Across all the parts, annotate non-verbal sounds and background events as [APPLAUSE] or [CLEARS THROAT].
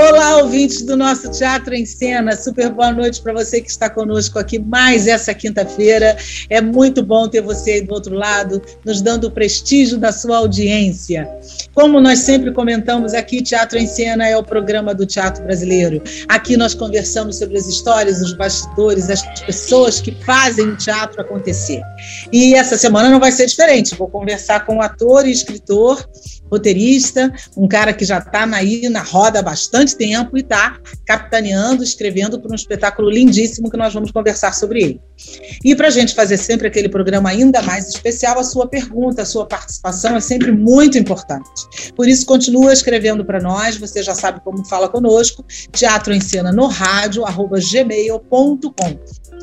Olá, ouvintes do nosso Teatro em Cena. Super boa noite para você que está conosco aqui mais essa quinta-feira. É muito bom ter você aí do outro lado, nos dando o prestígio da sua audiência. Como nós sempre comentamos aqui, Teatro em Cena é o programa do teatro brasileiro. Aqui nós conversamos sobre as histórias, os bastidores, as pessoas que fazem o teatro acontecer. E essa semana não vai ser diferente. Vou conversar com o ator e escritor roteirista, um cara que já está aí na roda há bastante tempo e está capitaneando, escrevendo para um espetáculo lindíssimo que nós vamos conversar sobre ele. E para a gente fazer sempre aquele programa ainda mais especial, a sua pergunta, a sua participação é sempre muito importante. Por isso, continua escrevendo para nós, você já sabe como fala conosco, teatro em cena no rádio, arroba gmail.com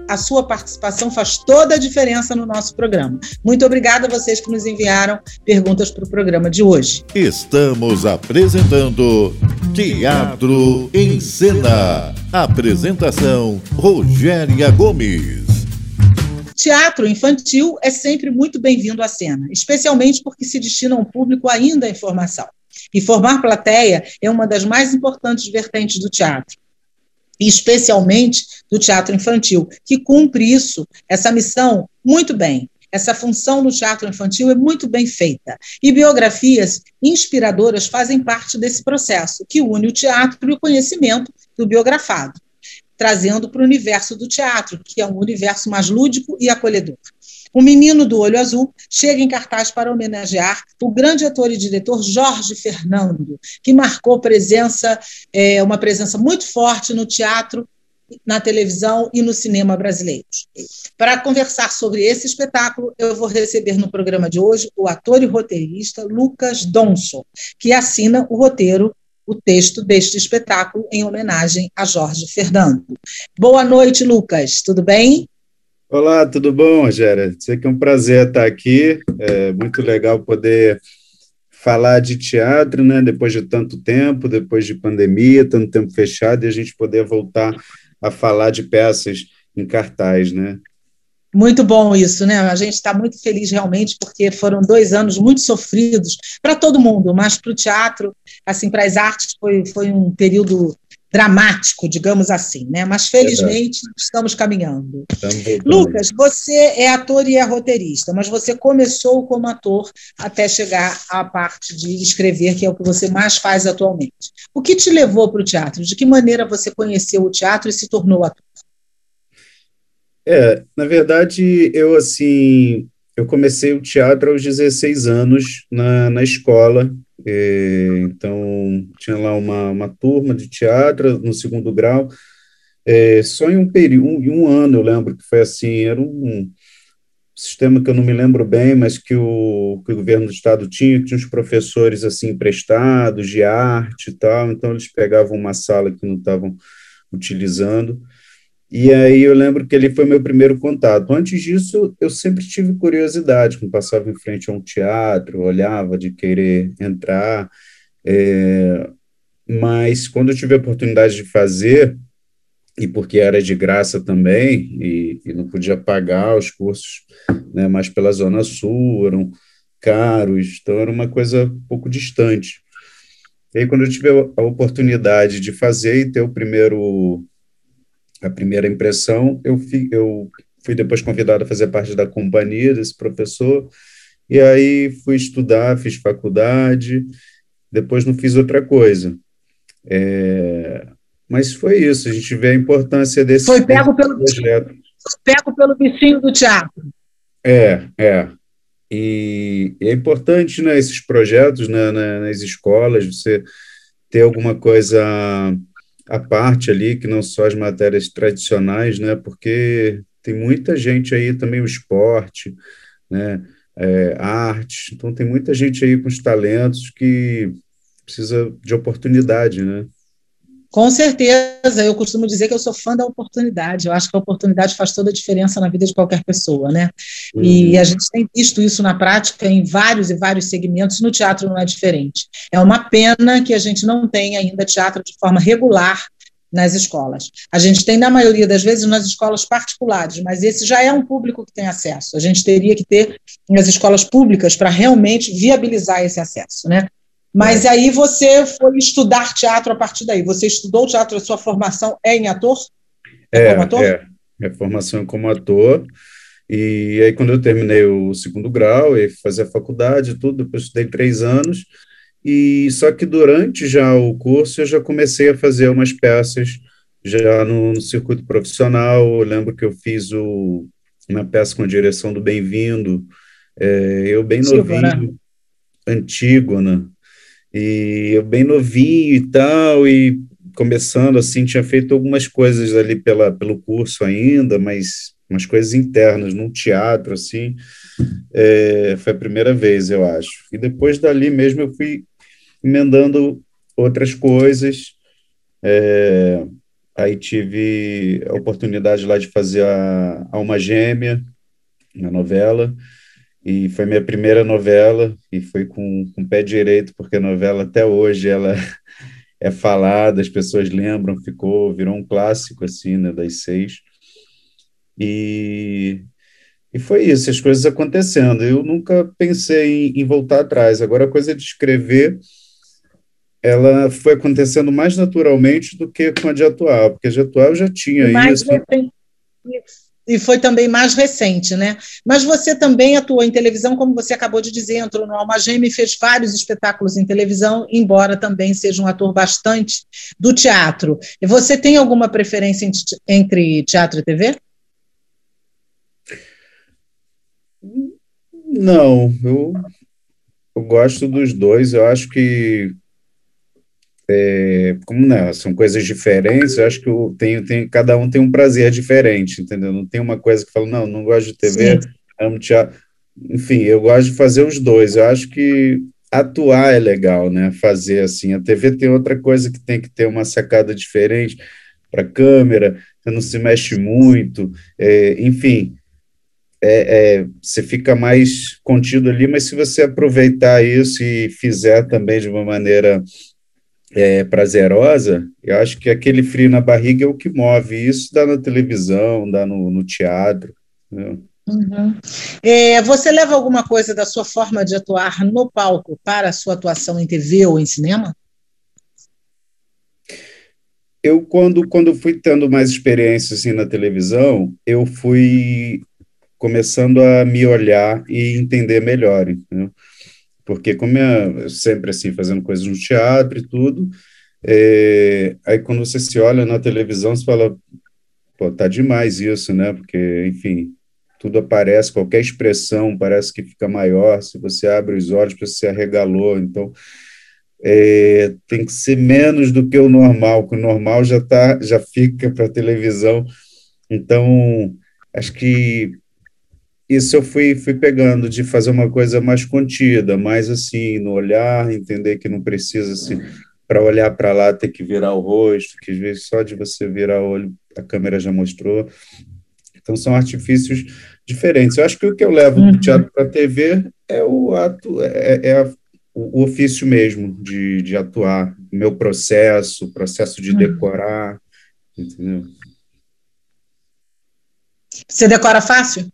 a sua participação faz toda a diferença no nosso programa. Muito obrigada a vocês que nos enviaram perguntas para o programa de hoje. Estamos apresentando Teatro em Cena. Apresentação Rogéria Gomes. Teatro infantil é sempre muito bem-vindo à cena, especialmente porque se destina a um público ainda em formação. E formar plateia é uma das mais importantes vertentes do teatro especialmente do teatro infantil, que cumpre isso, essa missão, muito bem. Essa função no teatro infantil é muito bem feita. E biografias inspiradoras fazem parte desse processo, que une o teatro e o conhecimento do biografado, trazendo para o universo do teatro, que é um universo mais lúdico e acolhedor. O Menino do Olho Azul chega em cartaz para homenagear o grande ator e diretor Jorge Fernando, que marcou presença, é, uma presença muito forte no teatro, na televisão e no cinema brasileiros. Para conversar sobre esse espetáculo, eu vou receber no programa de hoje o ator e roteirista Lucas Donson, que assina o roteiro o texto deste espetáculo em homenagem a Jorge Fernando. Boa noite, Lucas. Tudo bem? Olá, tudo bom, Rogério? Sei que é um prazer estar aqui. É muito legal poder falar de teatro, né? Depois de tanto tempo, depois de pandemia, tanto tempo fechado, e a gente poder voltar a falar de peças em cartaz, né? Muito bom isso, né? A gente está muito feliz realmente, porque foram dois anos muito sofridos para todo mundo, mas para o teatro, assim, para as artes, foi, foi um período dramático, digamos assim, né? Mas felizmente Verdade. estamos caminhando. Estamos Lucas, você é ator e é roteirista, mas você começou como ator até chegar à parte de escrever, que é o que você mais faz atualmente. O que te levou para o teatro? De que maneira você conheceu o teatro e se tornou ator? É, na verdade, eu assim, eu comecei o teatro aos 16 anos na, na escola, é, então, tinha lá uma, uma turma de teatro no segundo grau. É, só em um período, um, em um ano, eu lembro que foi assim, era um sistema que eu não me lembro bem, mas que o, que o governo do estado tinha, tinha uns professores assim emprestados de arte e tal, então eles pegavam uma sala que não estavam utilizando e aí eu lembro que ele foi meu primeiro contato. Antes disso, eu sempre tive curiosidade, quando passava em frente a um teatro, olhava de querer entrar, é, mas quando eu tive a oportunidade de fazer, e porque era de graça também, e, e não podia pagar os cursos né, mais pela Zona Sul, eram caros, então era uma coisa um pouco distante. E aí, quando eu tive a oportunidade de fazer e ter o primeiro a primeira impressão, eu, fi, eu fui depois convidado a fazer parte da companhia desse professor, e aí fui estudar, fiz faculdade, depois não fiz outra coisa. É, mas foi isso, a gente vê a importância desse Foi pego pelo, projeto. Foi pego pelo bichinho do teatro. É, é. E, e é importante, né, esses projetos né, nas escolas, você ter alguma coisa a parte ali, que não só as matérias tradicionais, né? Porque tem muita gente aí também, o esporte, né? É, arte, então tem muita gente aí com os talentos que precisa de oportunidade, né? Com certeza, eu costumo dizer que eu sou fã da oportunidade. Eu acho que a oportunidade faz toda a diferença na vida de qualquer pessoa, né? Uhum. E a gente tem visto isso na prática em vários e vários segmentos. No teatro não é diferente. É uma pena que a gente não tenha ainda teatro de forma regular nas escolas. A gente tem, na maioria das vezes, nas escolas particulares, mas esse já é um público que tem acesso. A gente teria que ter nas escolas públicas para realmente viabilizar esse acesso, né? Mas é. aí você foi estudar teatro a partir daí. Você estudou teatro, a sua formação é em ator? É, é, ator? é. Minha formação é como ator. E aí, quando eu terminei o segundo grau e fazer a faculdade tudo, depois estudei três anos. E só que durante já o curso eu já comecei a fazer umas peças já no, no circuito profissional. Eu lembro que eu fiz o, uma peça com a direção do Bem-vindo, é, eu bem novinho, Antígona, e eu bem novinho e tal, e começando assim, tinha feito algumas coisas ali pela, pelo curso ainda, mas umas coisas internas, num teatro, assim, é, foi a primeira vez, eu acho. E depois dali mesmo eu fui emendando outras coisas, é, aí tive a oportunidade lá de fazer a Alma Gêmea, na novela, e foi minha primeira novela e foi com, com pé direito porque a novela até hoje ela [LAUGHS] é falada as pessoas lembram ficou virou um clássico assim né das seis. E e foi isso as coisas acontecendo. Eu nunca pensei em, em voltar atrás. Agora a coisa de escrever ela foi acontecendo mais naturalmente do que com a de atual porque a de atual já tinha mais isso e foi também mais recente, né? Mas você também atuou em televisão, como você acabou de dizer, entrou no Alma Gêmea e fez vários espetáculos em televisão, embora também seja um ator bastante do teatro. E você tem alguma preferência entre teatro e TV? Não, eu, eu gosto dos dois. Eu acho que é, como não, são coisas diferentes, eu acho que eu tenho, tenho, cada um tem um prazer diferente, entendeu? Não tem uma coisa que fala, não, não gosto de TV, Sim. amo teatro. Enfim, eu gosto de fazer os dois. Eu acho que atuar é legal, né? Fazer assim. A TV tem outra coisa que tem que ter uma sacada diferente para a câmera, você não se mexe muito, é, enfim. É, é, você fica mais contido ali, mas se você aproveitar isso e fizer também de uma maneira é, prazerosa, eu acho que aquele frio na barriga é o que move. Isso dá na televisão, dá no, no teatro. Né? Uhum. É, você leva alguma coisa da sua forma de atuar no palco para a sua atuação em TV ou em cinema? Eu, quando, quando fui tendo mais experiência assim, na televisão, eu fui começando a me olhar e entender melhor. Entendeu? Porque como é sempre assim, fazendo coisas no teatro e tudo, é, aí quando você se olha na televisão, você fala, pô, tá demais isso, né? Porque, enfim, tudo aparece, qualquer expressão parece que fica maior, se você abre os olhos, você arregalou, então é, tem que ser menos do que o normal, que o normal já tá, já fica para televisão, então acho que isso eu fui, fui pegando de fazer uma coisa mais contida, mais assim, no olhar, entender que não precisa, assim, para olhar para lá, ter que virar o rosto, que às vezes só de você virar o olho, a câmera já mostrou. Então, são artifícios diferentes. Eu acho que o que eu levo do uhum. teatro para a TV é o ato, é, é a, o ofício mesmo de, de atuar, meu processo, processo de uhum. decorar, entendeu? Você decora fácil?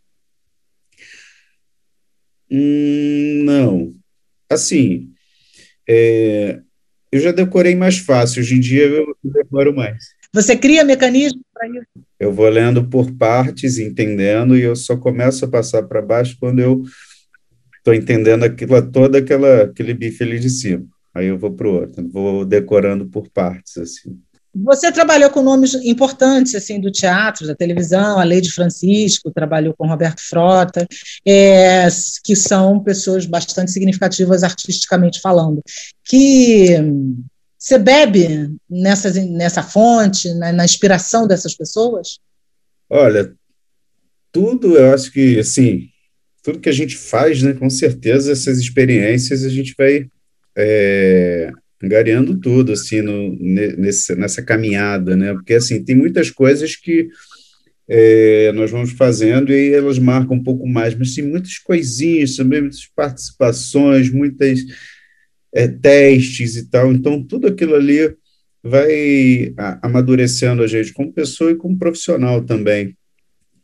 Hum, não. Assim, é, eu já decorei mais fácil, hoje em dia eu decoro mais. Você cria mecanismo para isso? Eu vou lendo por partes, entendendo, e eu só começo a passar para baixo quando eu estou entendendo aquilo, todo aquela, aquele bife ali de cima. Aí eu vou para o outro, vou decorando por partes, assim. Você trabalhou com nomes importantes assim do teatro, da televisão, a Lady Francisco, trabalhou com Roberto Frota, é, que são pessoas bastante significativas artisticamente falando. Que você bebe nessa, nessa fonte, na, na inspiração dessas pessoas? Olha, tudo eu acho que assim, tudo que a gente faz, né, com certeza essas experiências a gente vai é, angariando tudo, assim, no, nesse, nessa caminhada, né? Porque, assim, tem muitas coisas que é, nós vamos fazendo e elas marcam um pouco mais, mas tem muitas coisinhas também, muitas participações, muitas é, testes e tal. Então, tudo aquilo ali vai amadurecendo a gente como pessoa e como profissional também.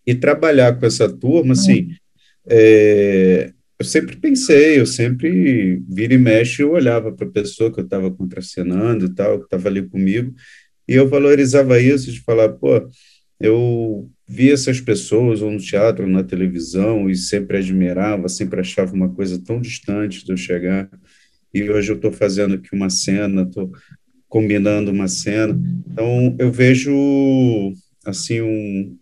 E trabalhar com essa turma, assim, é, eu sempre pensei, eu sempre vira e mexe, eu olhava para a pessoa que eu estava contracenando e tal, que estava ali comigo, e eu valorizava isso, de falar, pô, eu via essas pessoas ou no teatro, ou na televisão, e sempre admirava, sempre achava uma coisa tão distante de eu chegar, e hoje eu estou fazendo aqui uma cena, estou combinando uma cena, então eu vejo, assim, um,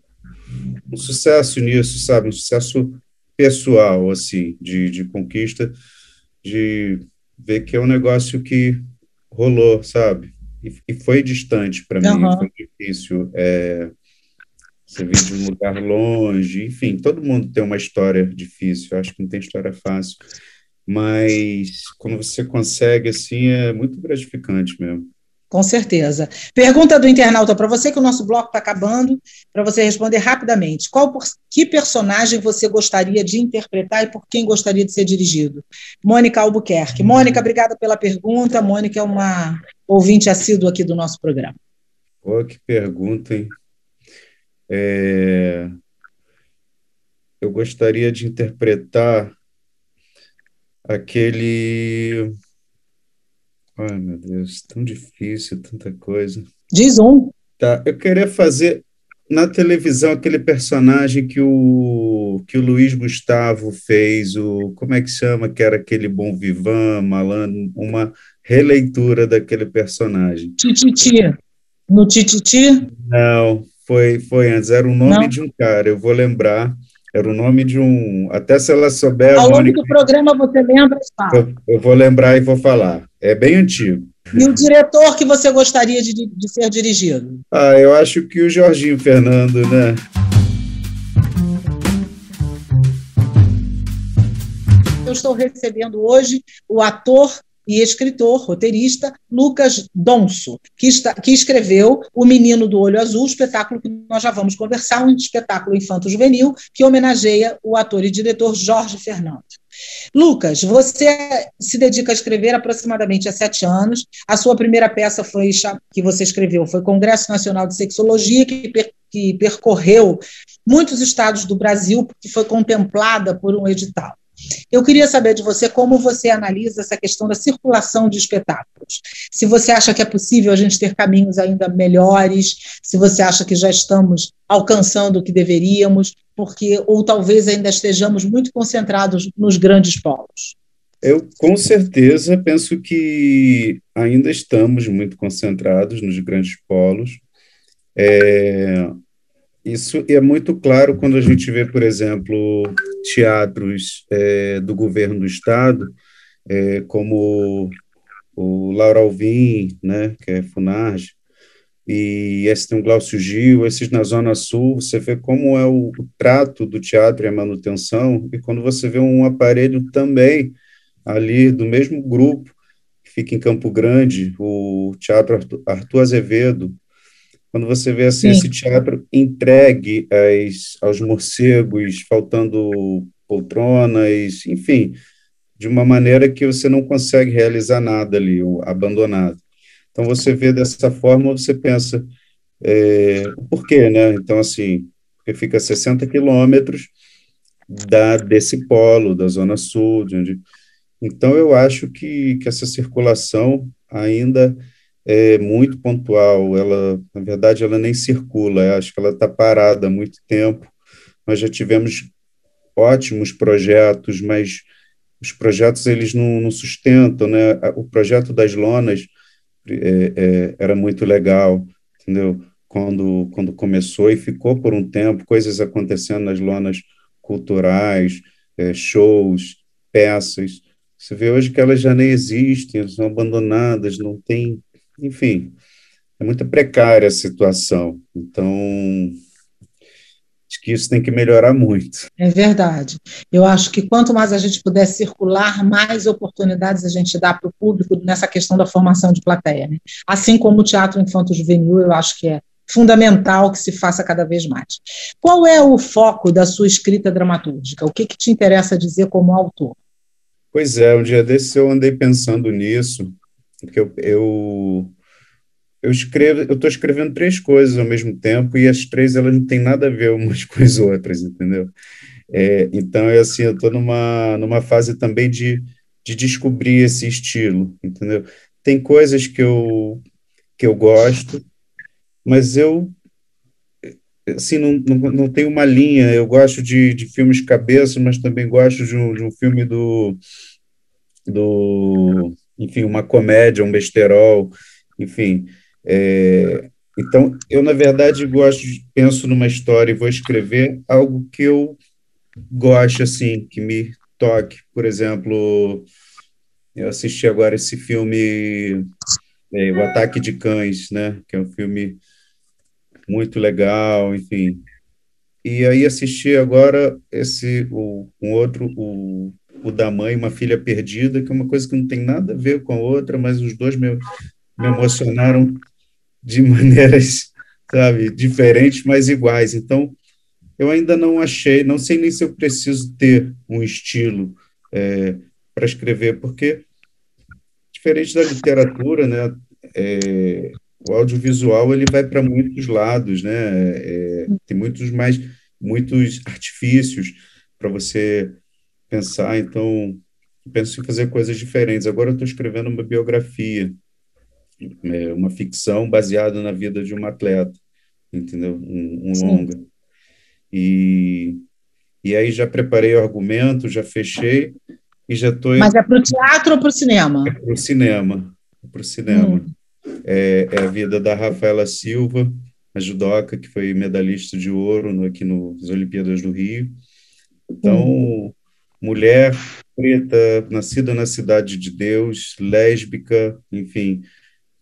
um sucesso nisso, sabe, um sucesso pessoal, assim, de, de conquista, de ver que é um negócio que rolou, sabe? E, e foi distante para mim, uhum. foi difícil. É, você vir de um lugar longe, enfim, todo mundo tem uma história difícil, eu acho que não tem história fácil, mas quando você consegue, assim, é muito gratificante mesmo. Com certeza. Pergunta do internauta para você, que o nosso bloco está acabando, para você responder rapidamente. Qual que personagem você gostaria de interpretar e por quem gostaria de ser dirigido? Mônica Albuquerque. Mônica, obrigada pela pergunta. Mônica é uma ouvinte assídua aqui do nosso programa. Pô, que pergunta, hein? É... Eu gostaria de interpretar aquele Ai, meu Deus, tão difícil, tanta coisa. Diz um. Tá, eu queria fazer na televisão aquele personagem que o que o Luiz Gustavo fez, o como é que chama, que era aquele bom vivan, malandro, uma releitura daquele personagem. Tititi. No Tititi? Não, foi foi antes, era o nome Não. de um cara, eu vou lembrar. Era o nome de um. Até se ela souber. Ao longo do programa você lembra? Eu, eu, vou lembrar e vou falar. É bem antigo. E o diretor que você gostaria de, de ser dirigido? Ah, eu acho que o Jorginho Fernando, né? Eu estou recebendo hoje o ator e escritor, roteirista, Lucas Donso, que, está, que escreveu O Menino do Olho Azul, espetáculo que nós já vamos conversar, um espetáculo infanto-juvenil que homenageia o ator e diretor Jorge Fernando. Lucas, você se dedica a escrever aproximadamente há sete anos. A sua primeira peça foi que você escreveu foi Congresso Nacional de Sexologia, que, per, que percorreu muitos estados do Brasil, porque foi contemplada por um edital. Eu queria saber de você como você analisa essa questão da circulação de espetáculos. Se você acha que é possível a gente ter caminhos ainda melhores, se você acha que já estamos alcançando o que deveríamos, porque ou talvez ainda estejamos muito concentrados nos grandes polos. Eu com certeza penso que ainda estamos muito concentrados nos grandes polos. É, isso é muito claro quando a gente vê, por exemplo, teatros é, do governo do estado, é, como o Laura Alvim, né, que é Funarge, e esse tem o Glaucio Gil, esses na Zona Sul, você vê como é o, o, trato do teatro e a manutenção, e quando você vê um aparelho também ali do mesmo grupo, que fica em Campo Grande, o Teatro Arthur, Azevedo, quando você vê assim, esse teatro entregue às, aos morcegos, faltando poltronas, enfim, de uma maneira que você não consegue realizar nada ali, abandonado. Então, você vê dessa forma, você pensa, é, por quê, né? Então, assim, fica a 60 quilômetros da, desse polo, da Zona Sul, de onde... Então, eu acho que, que essa circulação ainda é muito pontual, ela, na verdade, ela nem circula, acho que ela está parada há muito tempo. Nós já tivemos ótimos projetos, mas os projetos eles não, não sustentam, né? O projeto das lonas é, é, era muito legal, entendeu? Quando, quando começou e ficou por um tempo, coisas acontecendo nas lonas culturais, é, shows, peças. Você vê hoje que elas já nem existem, são abandonadas, não tem enfim, é muito precária a situação. Então, acho que isso tem que melhorar muito. É verdade. Eu acho que quanto mais a gente puder circular, mais oportunidades a gente dá para o público nessa questão da formação de plateia. Né? Assim como o teatro infanto-juvenil, eu acho que é fundamental que se faça cada vez mais. Qual é o foco da sua escrita dramatúrgica? O que, que te interessa dizer como autor? Pois é, um dia desse eu andei pensando nisso, porque eu, eu eu escrevo, eu estou escrevendo três coisas ao mesmo tempo e as três elas não têm nada a ver umas [LAUGHS] com as outras, entendeu? É, então é assim, eu estou numa numa fase também de, de descobrir esse estilo, entendeu? Tem coisas que eu que eu gosto, mas eu assim não, não, não tenho uma linha. Eu gosto de, de filmes cabeça, mas também gosto de um, de um filme do do enfim uma comédia, um besterol, enfim. É, então, eu, na verdade, gosto, penso numa história e vou escrever algo que eu goste, assim, que me toque. Por exemplo, eu assisti agora esse filme, é, O Ataque de Cães, né? Que é um filme muito legal, enfim. E aí assisti agora esse, o, um outro, o, o da mãe, Uma Filha Perdida, que é uma coisa que não tem nada a ver com a outra, mas os dois me, me emocionaram de [LAUGHS] maneiras, sabe, diferentes, mas iguais. Então, eu ainda não achei, não sei nem se eu preciso ter um estilo é, para escrever, porque, diferente da literatura, né, é, o audiovisual ele vai para muitos lados, né, é, tem muitos mais, muitos artifícios para você pensar, então, penso em fazer coisas diferentes. Agora eu estou escrevendo uma biografia, é, uma ficção baseada na vida de um atleta, entendeu? Um, um longa. E, e aí já preparei o argumento, já fechei e já estou. Mas é para o teatro ou para o cinema? É para o cinema. É para o cinema. Hum. É, é, a vida da Rafaela Silva, a judoca, que foi medalhista de ouro no, aqui nas Olimpíadas do Rio. Então, hum. Mulher preta, nascida na cidade de Deus, lésbica, enfim,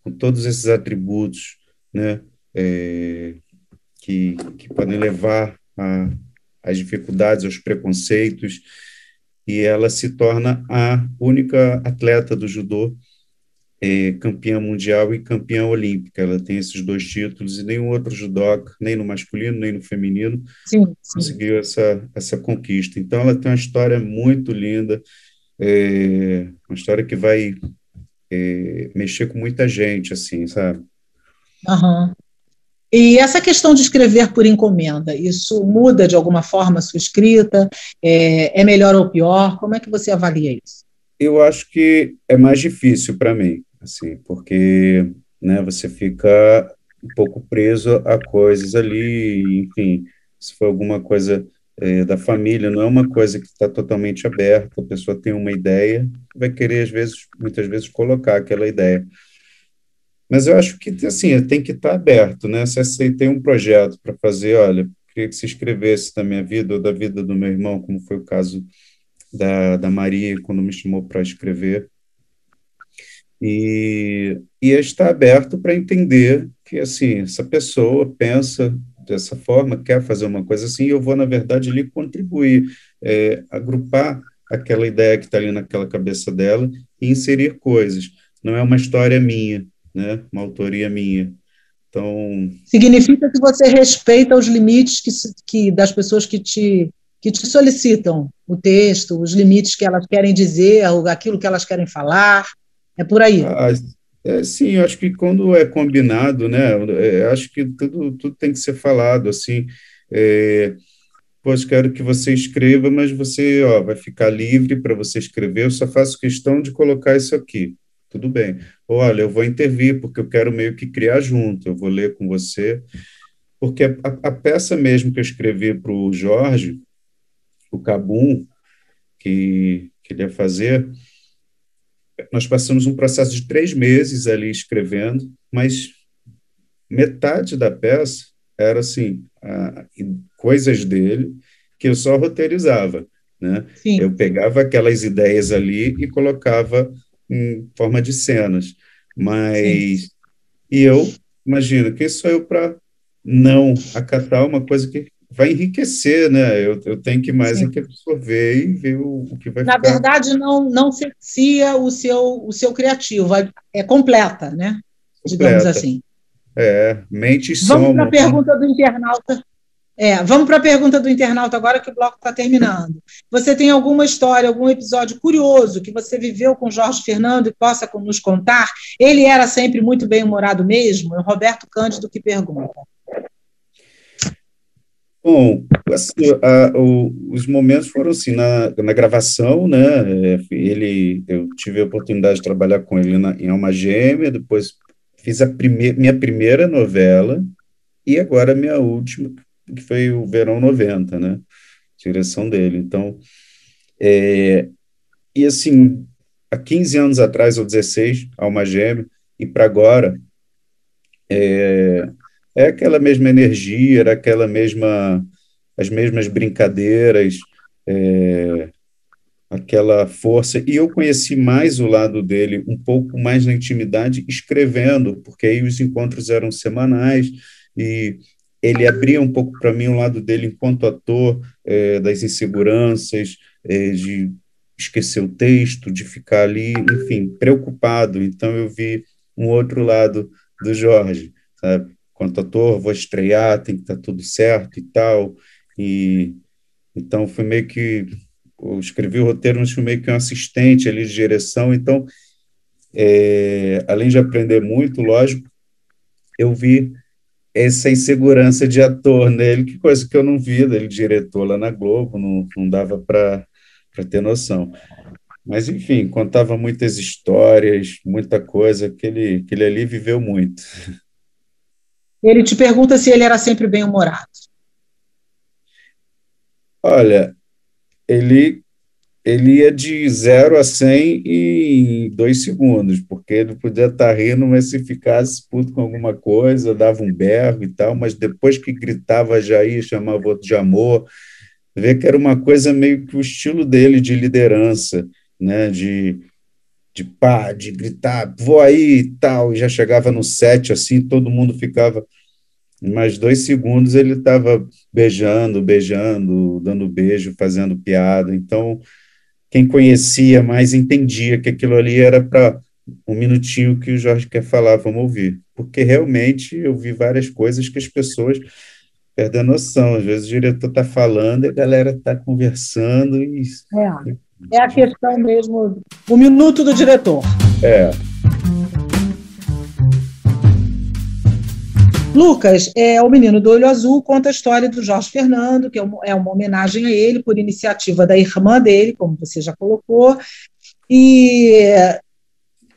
com todos esses atributos, né, é, que, que podem levar a, às dificuldades, aos preconceitos, e ela se torna a única atleta do judô é, campeã mundial e campeã olímpica. Ela tem esses dois títulos e nenhum outro judoca, nem no masculino nem no feminino, sim, sim. conseguiu essa, essa conquista. Então, ela tem uma história muito linda, é, uma história que vai é, mexer com muita gente, assim, sabe? Uhum. E essa questão de escrever por encomenda, isso muda de alguma forma a sua escrita? É, é melhor ou pior? Como é que você avalia isso? Eu acho que é mais difícil para mim, assim, porque né, você fica um pouco preso a coisas ali, enfim, se for alguma coisa é, da família, não é uma coisa que está totalmente aberta, a pessoa tem uma ideia, vai querer, às vezes, muitas vezes, colocar aquela ideia. Mas eu acho que, assim, tem que estar tá aberto, né? Se tem um projeto para fazer, olha, queria que se escrevesse da minha vida ou da vida do meu irmão, como foi o caso da, da Maria, quando me chamou para escrever, e, e estar aberto para entender que, assim, essa pessoa pensa dessa forma, quer fazer uma coisa assim, eu vou, na verdade, ali contribuir, é, agrupar aquela ideia que está ali naquela cabeça dela e inserir coisas. Não é uma história minha, né? uma autoria minha. Então... Significa que você respeita os limites que, que das pessoas que te, que te solicitam o texto, os limites que elas querem dizer, aquilo que elas querem falar. É por aí. Ah, é, sim, acho que quando é combinado, né, é, acho que tudo, tudo tem que ser falado, assim, é, pois quero que você escreva, mas você, ó, vai ficar livre para você escrever, eu só faço questão de colocar isso aqui, tudo bem. Olha, eu vou intervir, porque eu quero meio que criar junto, eu vou ler com você, porque a, a peça mesmo que eu escrevi para o Jorge, o Cabum, que, que ele ia fazer, nós passamos um processo de três meses ali escrevendo, mas metade da peça era assim a, coisas dele que eu só roteirizava, né? Sim. Eu pegava aquelas ideias ali e colocava em forma de cenas, mas Sim. e eu imagino quem sou eu para não acatar uma coisa que vai enriquecer, né? Eu, eu tenho que mais que absorver e ver o, o que vai Na ficar. verdade, não, não cercia o seu, o seu criativo, é completa, né? Digamos completa. assim. É, mente e Vamos para a pergunta do internauta. É, vamos para a pergunta do internauta agora que o bloco está terminando. Você tem alguma história, algum episódio curioso que você viveu com Jorge Fernando e possa nos contar? Ele era sempre muito bem-humorado mesmo? É o Roberto Cândido que pergunta. Bom, assim, a, o, os momentos foram assim, na, na gravação, né, ele, eu tive a oportunidade de trabalhar com ele na, em Alma Gêmea, depois fiz a prime, minha primeira novela, e agora minha última, que foi o Verão 90, né, direção dele, então, é, e assim, há 15 anos atrás, ou 16, Alma Gêmea, e para agora, é, é aquela mesma energia, era aquela mesma, as mesmas brincadeiras, é, aquela força. E eu conheci mais o lado dele, um pouco mais na intimidade, escrevendo, porque aí os encontros eram semanais e ele abria um pouco para mim o lado dele enquanto ator, é, das inseguranças, é, de esquecer o texto, de ficar ali, enfim, preocupado. Então eu vi um outro lado do Jorge, sabe? Quanto ator, vou estrear, tem que estar tá tudo certo e tal. E então foi meio que eu escrevi o roteiro, mas fui meio que um assistente ali de direção. Então, é, além de aprender muito, lógico, eu vi essa insegurança de ator nele, que coisa que eu não vi dele diretor lá na Globo, não, não dava para ter noção. Mas, enfim, contava muitas histórias, muita coisa, que ele, que ele ali viveu muito. [LAUGHS] Ele te pergunta se ele era sempre bem-humorado. Olha, ele, ele ia de 0 a 100 em dois segundos, porque ele podia estar rindo, mas se ficasse puto com alguma coisa, dava um berro e tal, mas depois que gritava já ia, chamava outro de amor, vê que era uma coisa meio que o estilo dele de liderança, né, de de pá, de gritar, vou aí e tal, e já chegava no set, assim, todo mundo ficava. Mais dois segundos ele estava beijando, beijando, dando beijo, fazendo piada. Então, quem conhecia mais entendia que aquilo ali era para um minutinho que o Jorge quer falar, vamos ouvir. Porque realmente eu vi várias coisas que as pessoas perdem a noção. Às vezes o diretor está falando e a galera está conversando e. É. É a questão mesmo, o minuto do diretor. É. Lucas, é, o Menino do Olho Azul conta a história do Jorge Fernando, que é uma, é uma homenagem a ele por iniciativa da irmã dele, como você já colocou, e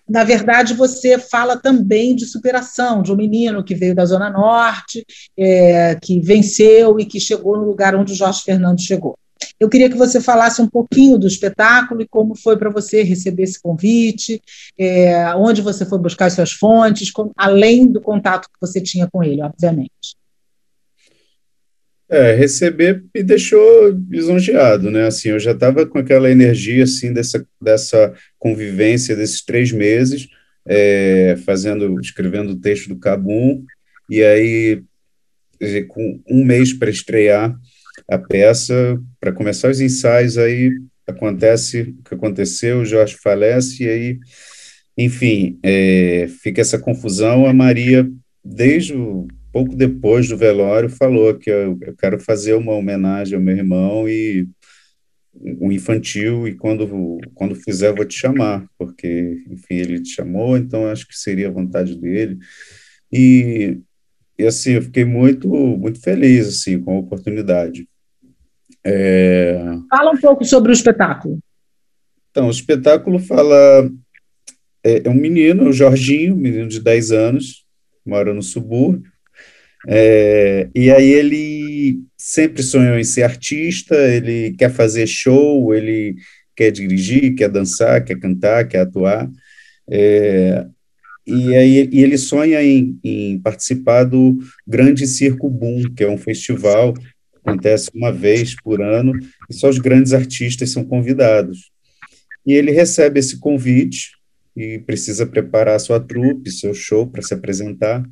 na verdade, você fala também de superação, de um menino que veio da Zona Norte, é, que venceu e que chegou no lugar onde o Jorge Fernando chegou. Eu queria que você falasse um pouquinho do espetáculo e como foi para você receber esse convite, é, onde você foi buscar suas fontes, além do contato que você tinha com ele, obviamente. É, receber me deixou lisonjeado, né? Assim, eu já estava com aquela energia assim dessa, dessa convivência desses três meses, é, fazendo, escrevendo o texto do Cabum, e aí com um mês para estrear, a peça, para começar os ensaios, aí acontece o que aconteceu, o Jorge falece, e aí, enfim, é, fica essa confusão. A Maria, desde o, pouco depois do velório, falou que eu, eu quero fazer uma homenagem ao meu irmão e um infantil, e quando, quando fizer, vou te chamar, porque, enfim, ele te chamou, então acho que seria a vontade dele. E, e assim, eu fiquei muito, muito feliz, assim, com a oportunidade. É... Fala um pouco sobre o espetáculo. Então, o espetáculo fala. É, é um menino, o Jorginho, um menino de 10 anos, mora no subúrbio. É, e aí ele sempre sonhou em ser artista, ele quer fazer show, ele quer dirigir, quer dançar, quer cantar, quer atuar. É, e aí e ele sonha em, em, participar do Grande Circo Boom, que é um festival acontece uma vez por ano e só os grandes artistas são convidados. E ele recebe esse convite e precisa preparar sua trupe, seu show para se apresentar.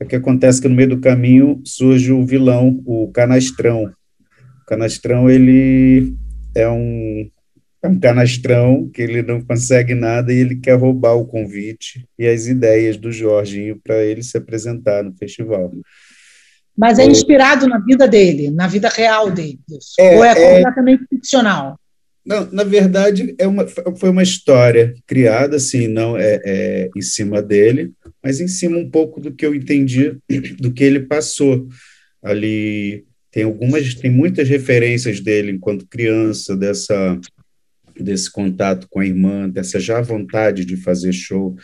O que acontece é que no meio do caminho surge o vilão, o Canastrão. O Canastrão, ele é um, é um canastrão que ele não consegue nada e ele quer roubar o convite e as ideias do Jorginho para ele se apresentar no festival. Mas é inspirado na vida dele, na vida real dele. É, Ou é, é completamente é... ficcional? Não, na verdade, é uma, foi uma história criada, assim, não é, é, em cima dele, mas em cima um pouco do que eu entendi [CLEARS THROAT] do que ele passou ali. Tem algumas, tem muitas referências dele enquanto criança, dessa desse contato com a irmã, dessa já vontade de fazer show.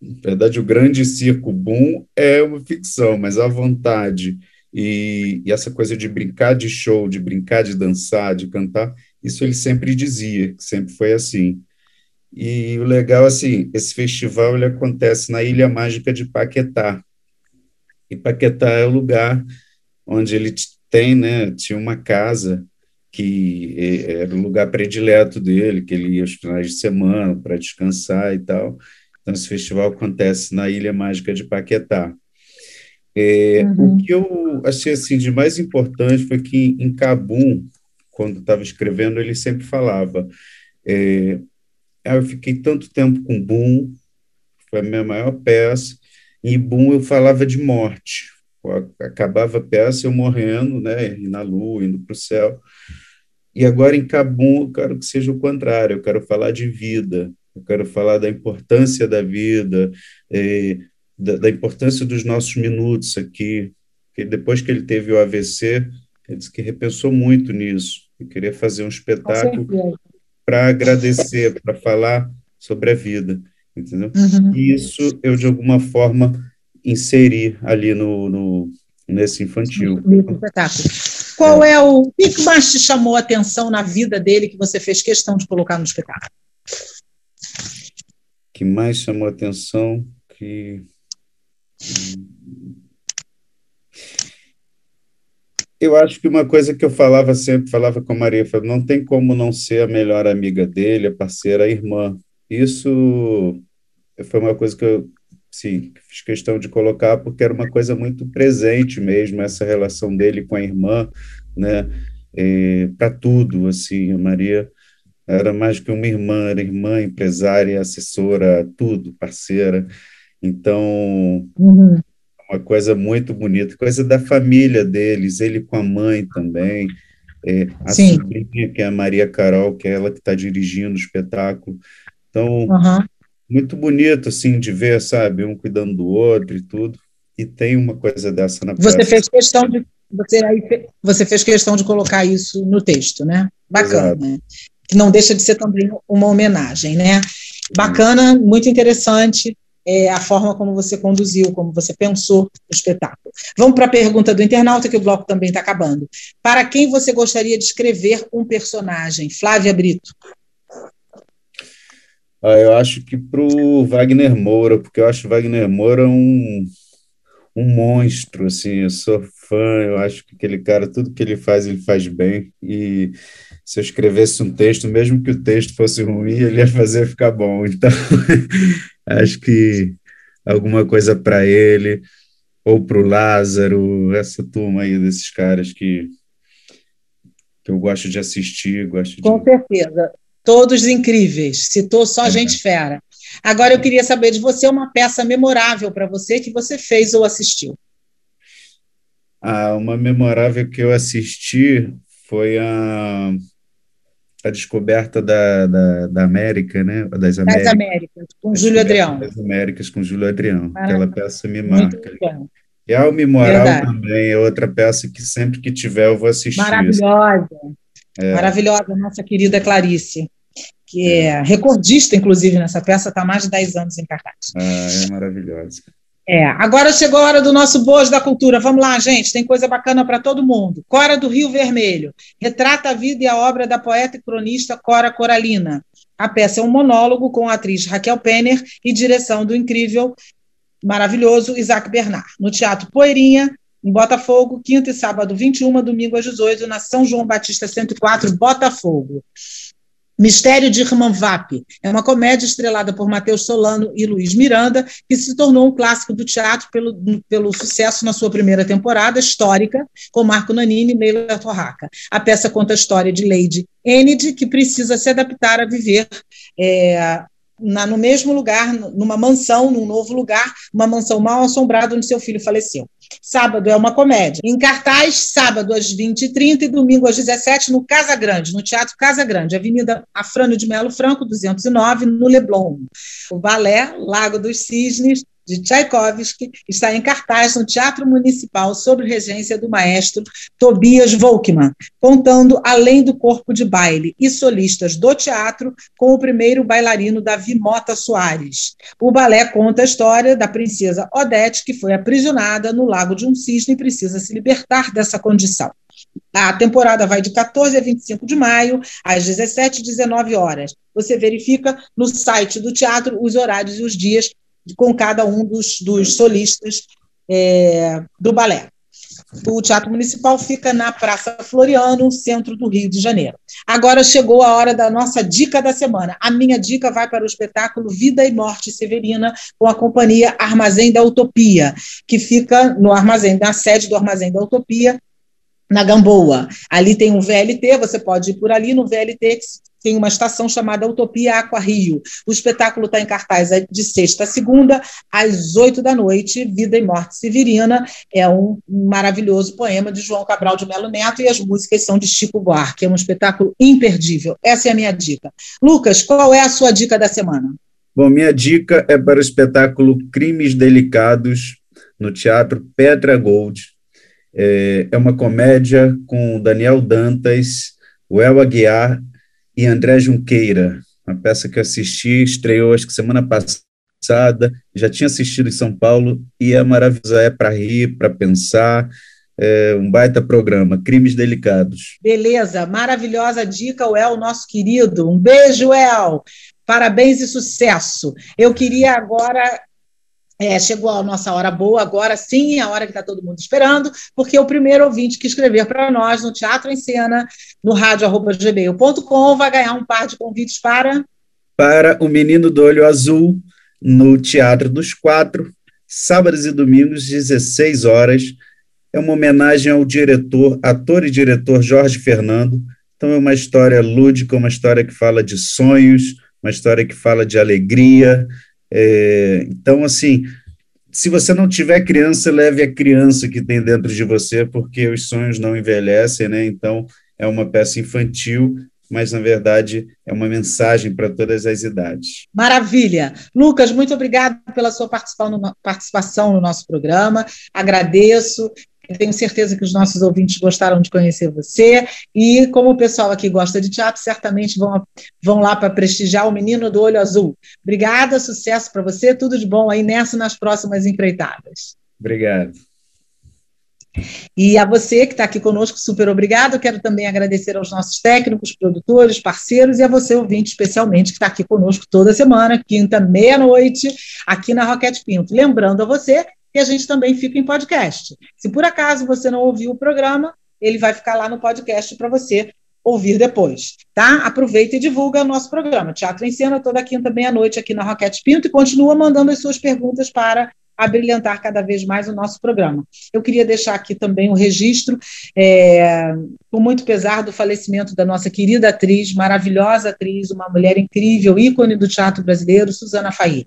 Na verdade, o grande circo boom é uma ficção, mas a vontade e, e, essa coisa de brincar de show, de brincar de dançar, de cantar, isso ele sempre dizia, sempre foi assim. E o legal, assim, esse festival ele acontece na Ilha Mágica de Paquetá. E Paquetá é o lugar onde ele tem, né, tinha uma casa que era o lugar predileto dele, que ele ia aos finais de semana para descansar e tal. Então, esse festival acontece na Ilha Mágica de Paquetá. É, uhum. O que eu achei assim, de mais importante foi que em Cabum, quando estava escrevendo, ele sempre falava: é, ah, Eu fiquei tanto tempo com Boom, foi a minha maior peça, e Boom eu falava de morte. Acabava a peça eu morrendo, né, e na lua, indo para o céu. E agora em Cabum eu quero que seja o contrário, eu quero falar de vida, eu quero falar da importância da vida, eh, da, da, importância dos nossos minutos aqui. Porque depois que ele teve o AVC, ele disse que repensou muito nisso, e queria fazer um espetáculo para agradecer, para falar sobre a vida, entendeu? Uhum. E isso eu, de alguma forma, inseri ali no, no nesse infantil. espetáculo. Qual é o, o que mais te chamou a atenção na vida dele que você fez questão de colocar no espetáculo? Que mais chamou a atenção que eu acho que uma coisa que eu falava sempre, falava com a Maria, falava, não tem como não ser a melhor amiga dele, a parceira, a irmã. Isso foi uma coisa que eu sim, fiz questão de colocar porque era uma coisa muito presente mesmo essa relação dele com a irmã, né? Para tudo, assim, a Maria era mais que uma irmã, era irmã, empresária, assessora, tudo, parceira. Então, uhum. uma coisa muito bonita, coisa da família deles, ele com a mãe também. É, a Sim. sobrinha, que é a Maria Carol, que é ela que está dirigindo o espetáculo. Então, uhum muito bonito, assim, de ver, sabe, um cuidando do outro e tudo. E tem uma coisa dessa na Você fez questão de você, aí, você fez questão de colocar isso no texto, né? Bacana. Né? Que não deixa de ser também uma homenagem, né? Bacana, muito interessante é, a forma como você conduziu, como você pensou o espetáculo. Vamos para a pergunta do internauta, que o bloco também está acabando. Para quem você gostaria de escrever um personagem? Flávia Brito. Ah, eu acho que para o Wagner Moura, porque eu acho o Wagner Moura um, um monstro, assim, eu sou fã, eu acho que aquele cara, tudo que ele faz, ele faz bem, e se eu escrevesse um texto, mesmo que o texto fosse ruim, ele ia fazer ficar bom, [LAUGHS] então acho que alguma coisa para ele, ou para o Lázaro, essa turma aí desses caras que, que eu gosto de assistir, gosto Com de... certeza. Todos incríveis. Citou só é. gente fera. Agora eu queria saber de você uma peça memorável para você que você fez ou assistiu. Ah, uma memorável que eu assisti foi a, a descoberta da, da, da América, né? Das Américas, das Américas com Júlio Adrião. Das Américas com Júlio Adrião. Aquela peça me marca. E a Alme Moral Verdade. também é outra peça que sempre que tiver eu vou assistir. Maravilhosa. É. Maravilhosa, nossa querida Clarice, que é recordista, inclusive, nessa peça, está há mais de 10 anos em cartaz. Ah, é maravilhosa. É, agora chegou a hora do nosso Boas da Cultura. Vamos lá, gente, tem coisa bacana para todo mundo. Cora do Rio Vermelho retrata a vida e a obra da poeta e cronista Cora Coralina. A peça é um monólogo com a atriz Raquel Penner e direção do incrível, maravilhoso Isaac Bernard. No Teatro Poeirinha, em Botafogo, quinta e sábado 21, domingo às 18, na São João Batista 104, Botafogo. Mistério de Irmanvap é uma comédia estrelada por Matheus Solano e Luiz Miranda, que se tornou um clássico do teatro pelo, pelo sucesso na sua primeira temporada, histórica, com Marco Nanini e Leila Torraca. A peça conta a história de Lady Enid, que precisa se adaptar a viver é, na, no mesmo lugar, numa mansão, num novo lugar, uma mansão mal assombrada onde seu filho faleceu. Sábado é uma comédia. Em cartaz, sábado às 20h30 e domingo às 17 no Casa Grande, no Teatro Casa Grande, Avenida Afrânio de Melo Franco, 209, no Leblon. O balé Lago dos Cisnes de Tchaikovsky está em cartaz no Teatro Municipal sob regência do maestro Tobias Volkmann, contando além do corpo de baile e solistas do teatro com o primeiro bailarino Davi Mota Soares. O balé conta a história da princesa Odete, que foi aprisionada no Lago de um Cisne e precisa se libertar dessa condição. A temporada vai de 14 a 25 de maio, às 17 e 19 horas. Você verifica no site do teatro os horários e os dias com cada um dos, dos solistas é, do balé. O Teatro Municipal fica na Praça Floriano, centro do Rio de Janeiro. Agora chegou a hora da nossa dica da semana. A minha dica vai para o espetáculo Vida e Morte Severina, com a companhia Armazém da Utopia, que fica no armazém, na sede do Armazém da Utopia, na Gamboa. Ali tem um VLT, você pode ir por ali no VLT, tem uma estação chamada Utopia Aqua Rio. O espetáculo está em cartaz de sexta a segunda, às oito da noite. Vida e Morte Severina é um maravilhoso poema de João Cabral de Melo Neto e as músicas são de Chico Buarque. É um espetáculo imperdível. Essa é a minha dica. Lucas, qual é a sua dica da semana? Bom, minha dica é para o espetáculo Crimes Delicados no Teatro Petra Gold. É, é uma comédia com Daniel Dantas, o El Aguiar e André Junqueira, uma peça que eu assisti, estreou acho que semana passada, já tinha assistido em São Paulo e é maravilhosa, é para rir, para pensar, é um baita programa, Crimes Delicados. Beleza, maravilhosa dica, o El, nosso querido. Um beijo, El. Parabéns e sucesso. Eu queria agora é, chegou a nossa hora boa, agora sim, a hora que está todo mundo esperando, porque o primeiro ouvinte que escrever para nós no Teatro em Cena, no rádio.gmail.com, vai ganhar um par de convites para. Para o Menino do Olho Azul, no Teatro dos Quatro, sábados e domingos, 16 horas. É uma homenagem ao diretor, ator e diretor Jorge Fernando. Então, é uma história lúdica, uma história que fala de sonhos, uma história que fala de alegria, é, então, assim, se você não tiver criança, leve a criança que tem dentro de você, porque os sonhos não envelhecem, né? Então, é uma peça infantil, mas na verdade é uma mensagem para todas as idades. Maravilha. Lucas, muito obrigado pela sua participação no nosso programa. Agradeço. Tenho certeza que os nossos ouvintes gostaram de conhecer você. E como o pessoal aqui gosta de teatro, certamente vão, vão lá para prestigiar o Menino do Olho Azul. Obrigada, sucesso para você, tudo de bom aí nessa nas próximas empreitadas. Obrigado. E a você que está aqui conosco, super obrigado. Quero também agradecer aos nossos técnicos, produtores, parceiros e a você, ouvinte, especialmente, que está aqui conosco toda semana, quinta, meia-noite, aqui na Roquete Pinto. Lembrando a você e a gente também fica em podcast. Se por acaso você não ouviu o programa, ele vai ficar lá no podcast para você ouvir depois, tá? Aproveita e divulga o nosso programa. Teatro em Cena, toda quinta, meia-noite, aqui na Roquete Pinto, e continua mandando as suas perguntas para abrilhantar cada vez mais o nosso programa. Eu queria deixar aqui também o um registro, é, com muito pesar, do falecimento da nossa querida atriz, maravilhosa atriz, uma mulher incrível, ícone do teatro brasileiro, Suzana Faí.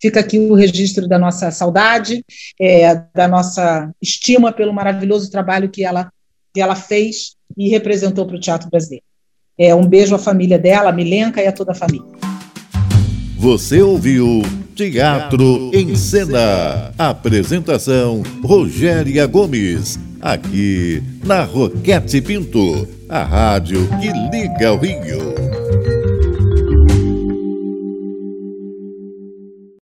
Fica aqui o registro da nossa saudade, é, da nossa estima pelo maravilhoso trabalho que ela, que ela fez e representou para o teatro brasileiro. É, um beijo à família dela, a Milenca e a toda a família. Você ouviu Teatro em Cena. Apresentação Rogéria Gomes. Aqui na Roquete Pinto, a rádio que liga o Rio.